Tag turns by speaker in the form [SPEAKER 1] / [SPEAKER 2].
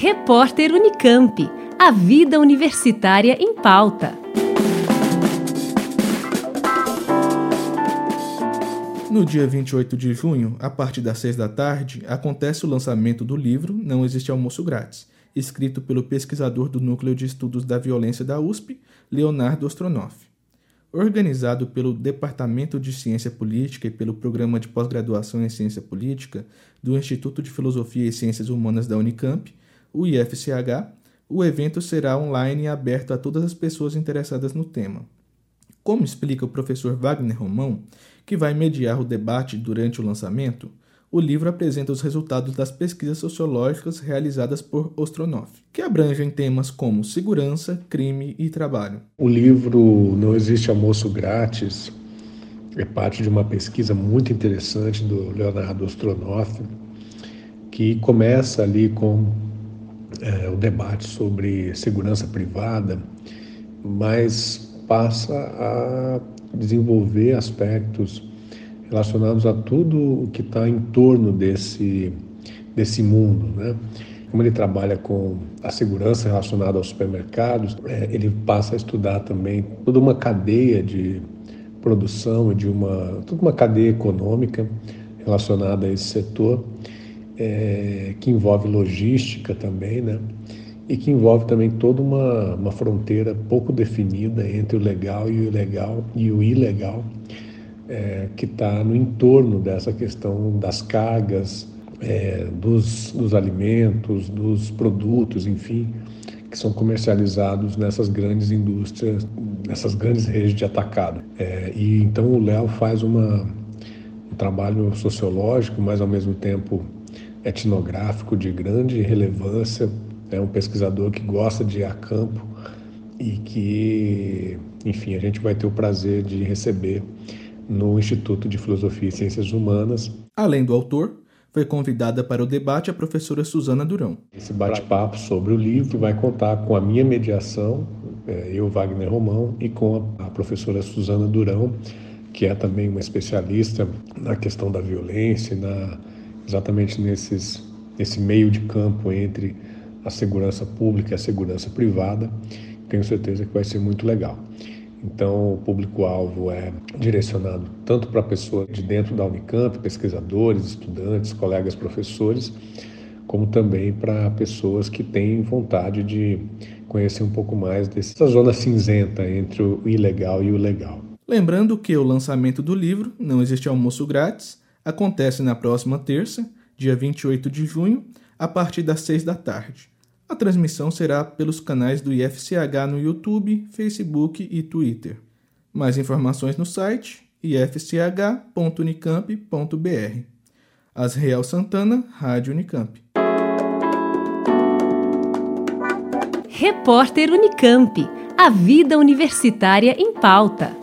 [SPEAKER 1] Repórter Unicamp. A vida universitária em pauta.
[SPEAKER 2] No dia 28 de junho, a partir das 6 da tarde, acontece o lançamento do livro Não Existe Almoço Grátis, escrito pelo pesquisador do Núcleo de Estudos da Violência da USP, Leonardo Ostronoff. Organizado pelo Departamento de Ciência Política e pelo Programa de Pós-Graduação em Ciência Política do Instituto de Filosofia e Ciências Humanas da Unicamp, o IFCH, o evento será online e aberto a todas as pessoas interessadas no tema. Como explica o professor Wagner Romão, que vai mediar o debate durante o lançamento, o livro apresenta os resultados das pesquisas sociológicas realizadas por Ostronoff, que abrangem temas como segurança, crime e trabalho.
[SPEAKER 3] O livro Não Existe Almoço Grátis é parte de uma pesquisa muito interessante do Leonardo Ostronoff, que começa ali com é, o debate sobre segurança privada, mas passa a desenvolver aspectos relacionados a tudo o que está em torno desse, desse mundo. Né? Como ele trabalha com a segurança relacionada aos supermercados, é, ele passa a estudar também toda uma cadeia de produção e de uma toda uma cadeia econômica relacionada a esse setor, é, que envolve logística também, né? E que envolve também toda uma, uma fronteira pouco definida entre o legal e o ilegal e o ilegal é, que está no entorno dessa questão das cargas, é, dos, dos alimentos, dos produtos, enfim, que são comercializados nessas grandes indústrias, nessas grandes redes de atacado. É, e então o Léo faz uma, um trabalho sociológico, mas ao mesmo tempo etnográfico de grande relevância. É um pesquisador que gosta de ir a campo e que, enfim, a gente vai ter o prazer de receber no Instituto de Filosofia e Ciências Humanas.
[SPEAKER 2] Além do autor, foi convidada para o debate a professora Suzana Durão.
[SPEAKER 3] Esse bate-papo sobre o livro vai contar com a minha mediação, é, eu, Wagner Romão, e com a professora Suzana Durão, que é também uma especialista na questão da violência, na, exatamente nesses, nesse meio de campo entre a segurança pública e a segurança privada. Tenho certeza que vai ser muito legal. Então, o público-alvo é direcionado tanto para pessoas de dentro da Unicamp, pesquisadores, estudantes, colegas professores, como também para pessoas que têm vontade de conhecer um pouco mais dessa zona cinzenta entre o ilegal e o legal.
[SPEAKER 2] Lembrando que o lançamento do livro Não Existe Almoço Grátis acontece na próxima terça, dia 28 de junho, a partir das 6 da tarde. A transmissão será pelos canais do IFCH no YouTube, Facebook e Twitter. Mais informações no site ifch.unicamp.br. Asriel Santana, Rádio Unicamp.
[SPEAKER 1] Repórter Unicamp. A vida universitária em pauta.